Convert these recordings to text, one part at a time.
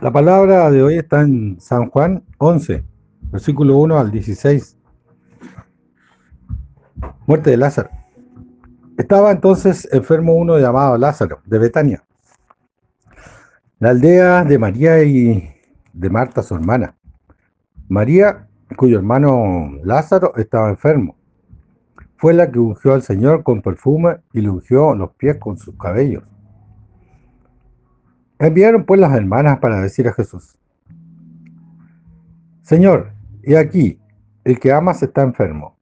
La palabra de hoy está en San Juan 11, versículo 1 al 16. Muerte de Lázaro. Estaba entonces enfermo uno llamado Lázaro, de Betania, la aldea de María y de Marta, su hermana. María, cuyo hermano Lázaro estaba enfermo, fue la que ungió al Señor con perfume y le ungió los pies con sus cabellos. Enviaron pues las hermanas para decir a Jesús, Señor, y aquí, el que amas está enfermo.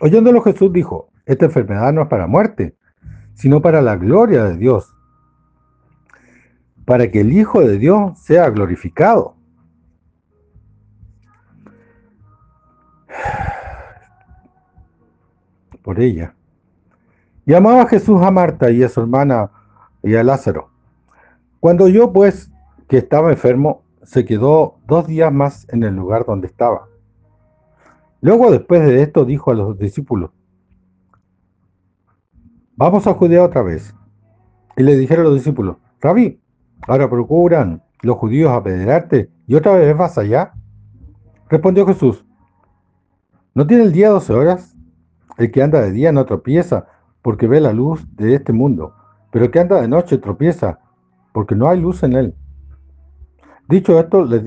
Oyéndolo Jesús dijo, esta enfermedad no es para muerte, sino para la gloria de Dios, para que el Hijo de Dios sea glorificado. Por ella. Y amaba Jesús a Marta y a su hermana y a Lázaro. Cuando yo, pues, que estaba enfermo, se quedó dos días más en el lugar donde estaba. Luego, después de esto, dijo a los discípulos, vamos a Judea otra vez. Y le dijeron los discípulos, Rabí, ahora procuran los judíos apedrearte y otra vez vas allá. Respondió Jesús, ¿no tiene el día doce horas? El que anda de día no tropieza porque ve la luz de este mundo, pero el que anda de noche tropieza porque no hay luz en él. Dicho esto, les,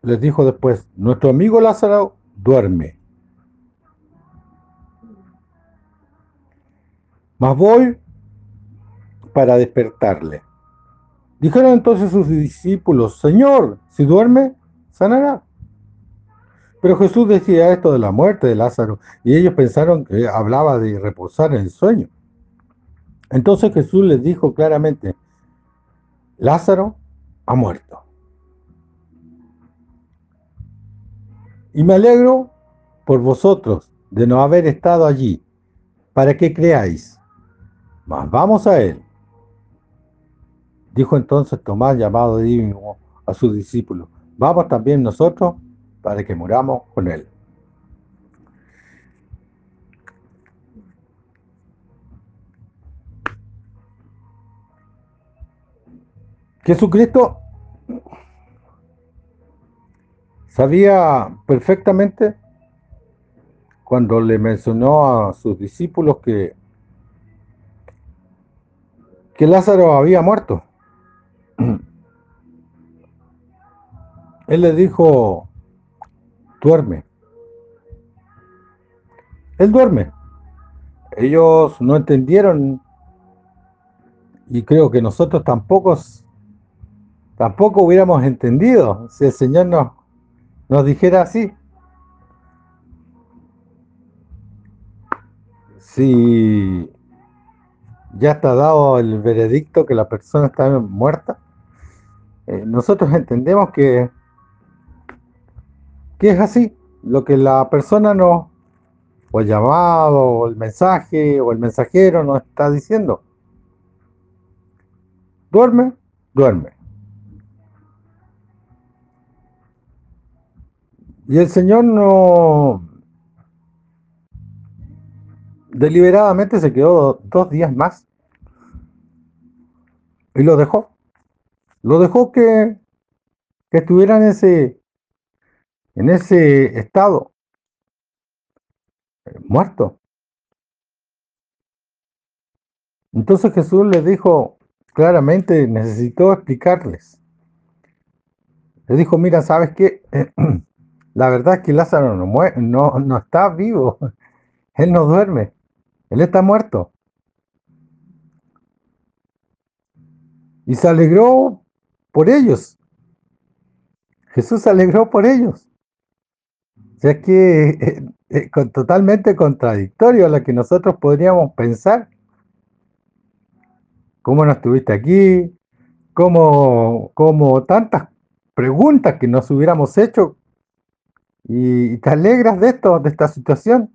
les dijo después, nuestro amigo Lázaro duerme. Mas voy para despertarle. Dijeron entonces sus discípulos, Señor, si duerme, sanará. Pero Jesús decía esto de la muerte de Lázaro, y ellos pensaron que hablaba de reposar en el sueño. Entonces Jesús les dijo claramente, Lázaro ha muerto. Y me alegro por vosotros de no haber estado allí, para que creáis. Mas vamos a él. Dijo entonces Tomás, llamado Dídimo, a sus discípulos, vamos también nosotros para que muramos con él. Jesucristo sabía perfectamente cuando le mencionó a sus discípulos que, que Lázaro había muerto. Él le dijo, duerme. Él duerme. Ellos no entendieron y creo que nosotros tampoco tampoco hubiéramos entendido si el Señor nos, nos dijera así. Si ya está dado el veredicto que la persona está muerta, eh, nosotros entendemos que, que es así, lo que la persona nos, o el llamado, o el mensaje, o el mensajero nos está diciendo. Duerme, duerme. Y el Señor no deliberadamente se quedó dos días más y lo dejó. Lo dejó que, que estuviera en ese, en ese estado, eh, muerto. Entonces Jesús les dijo claramente, necesitó explicarles. Le dijo, mira, ¿sabes qué? La verdad es que Lázaro no, no, no está vivo. Él no duerme. Él está muerto. Y se alegró por ellos. Jesús se alegró por ellos. O sea que eh, eh, totalmente contradictorio a lo que nosotros podríamos pensar. ¿Cómo no estuviste aquí? ¿Cómo, cómo tantas preguntas que nos hubiéramos hecho y te alegras de esto, de esta situación.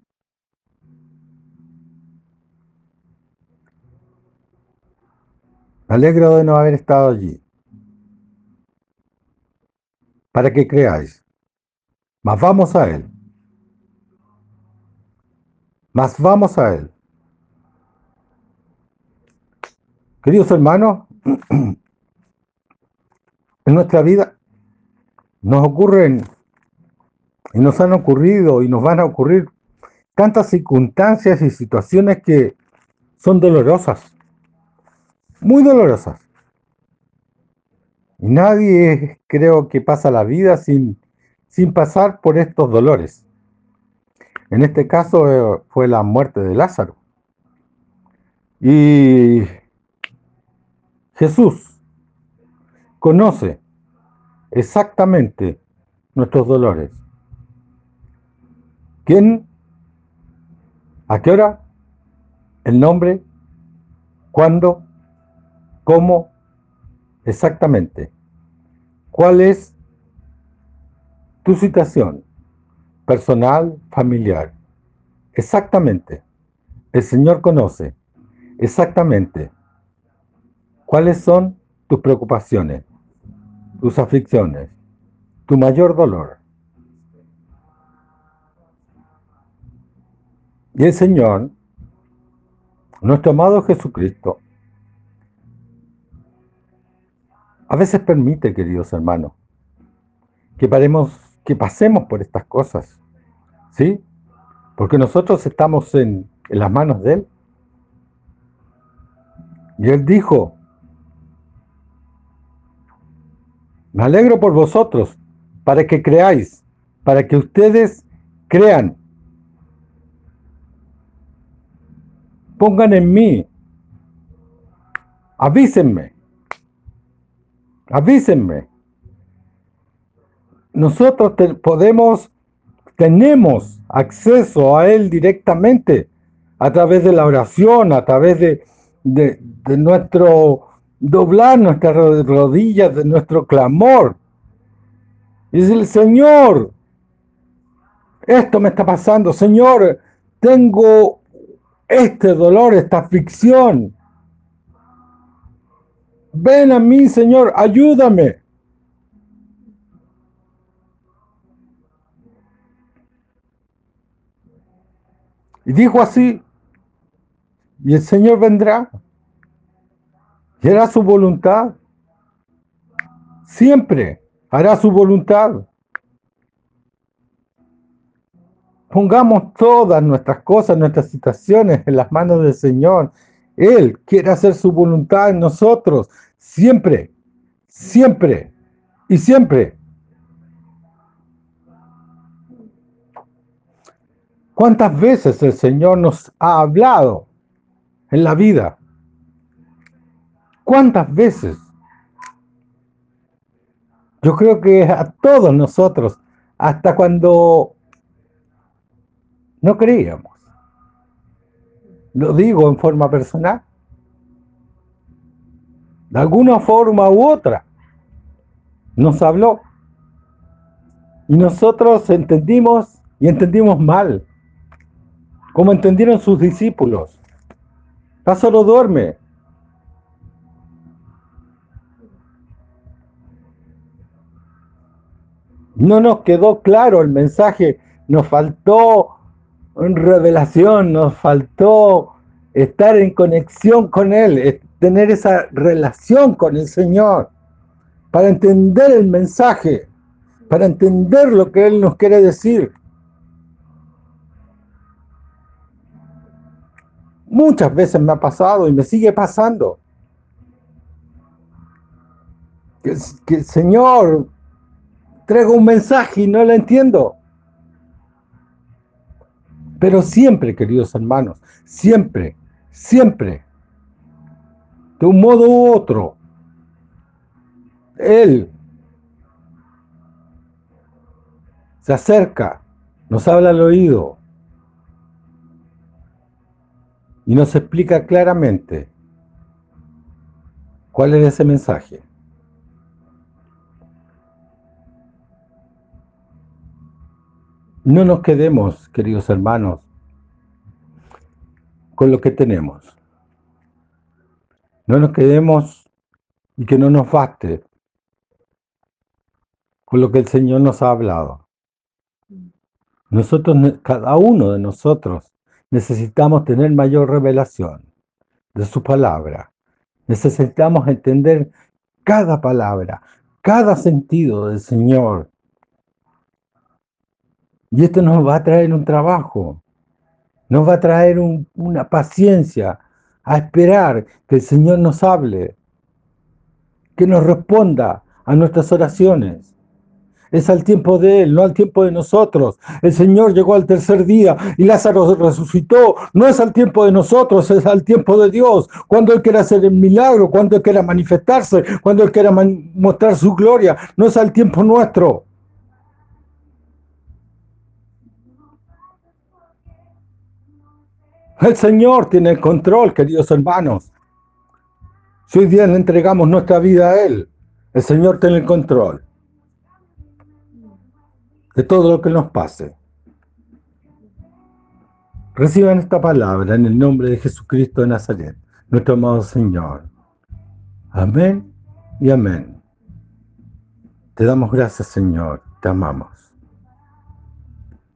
Me alegro de no haber estado allí. Para que creáis. Mas vamos a Él. Mas vamos a Él. Queridos hermanos, En nuestra vida nos ocurren y nos han ocurrido y nos van a ocurrir tantas circunstancias y situaciones que son dolorosas, muy dolorosas. Y nadie creo que pasa la vida sin, sin pasar por estos dolores. En este caso eh, fue la muerte de Lázaro. Y Jesús conoce exactamente nuestros dolores. ¿Quién? ¿A qué hora? ¿El nombre? ¿Cuándo? ¿Cómo? Exactamente. ¿Cuál es tu situación personal, familiar? Exactamente. El Señor conoce exactamente cuáles son tus preocupaciones, tus aflicciones, tu mayor dolor. Y el Señor, nuestro amado Jesucristo, a veces permite, queridos hermanos, que, paremos, que pasemos por estas cosas, ¿sí? Porque nosotros estamos en, en las manos de Él. Y Él dijo, me alegro por vosotros, para que creáis, para que ustedes crean. Pongan en mí, avísenme, avísenme. Nosotros podemos, tenemos acceso a Él directamente a través de la oración, a través de, de, nuestro doblar nuestras rodillas, de nuestro clamor. Y el Señor, esto me está pasando, Señor, tengo este dolor, esta aflicción. Ven a mí, Señor, ayúdame. Y dijo así, y el Señor vendrá y hará su voluntad. Siempre hará su voluntad. Pongamos todas nuestras cosas, nuestras situaciones en las manos del Señor. Él quiere hacer su voluntad en nosotros. Siempre, siempre y siempre. ¿Cuántas veces el Señor nos ha hablado en la vida? ¿Cuántas veces? Yo creo que a todos nosotros, hasta cuando no creíamos. Lo digo en forma personal. De alguna forma u otra, nos habló. Y nosotros entendimos y entendimos mal, como entendieron sus discípulos. Lázaro duerme. No nos quedó claro el mensaje, nos faltó revelación, nos faltó estar en conexión con Él, tener esa relación con el Señor, para entender el mensaje, para entender lo que Él nos quiere decir. Muchas veces me ha pasado y me sigue pasando. Que, que Señor traigo un mensaje y no lo entiendo. Pero siempre, queridos hermanos, siempre, siempre, de un modo u otro, Él se acerca, nos habla al oído y nos explica claramente cuál es ese mensaje. No nos quedemos, queridos hermanos, con lo que tenemos. No nos quedemos y que no nos baste con lo que el Señor nos ha hablado. Nosotros, cada uno de nosotros, necesitamos tener mayor revelación de su palabra. Necesitamos entender cada palabra, cada sentido del Señor. Y esto nos va a traer un trabajo, nos va a traer una paciencia a esperar que el Señor nos hable, que nos responda a nuestras oraciones. Es al tiempo de Él, no al tiempo de nosotros. El Señor llegó al tercer día y Lázaro resucitó. No es al tiempo de nosotros, es al tiempo de Dios. Cuando Él quiera hacer el milagro, cuando Él quiera manifestarse, cuando Él quiera mostrar su gloria. No es al tiempo nuestro. El Señor tiene el control, queridos hermanos. Si hoy día le entregamos nuestra vida a Él, el Señor tiene el control de todo lo que nos pase. Reciban esta palabra en el nombre de Jesucristo de Nazaret, nuestro amado Señor. Amén y amén. Te damos gracias, Señor. Te amamos.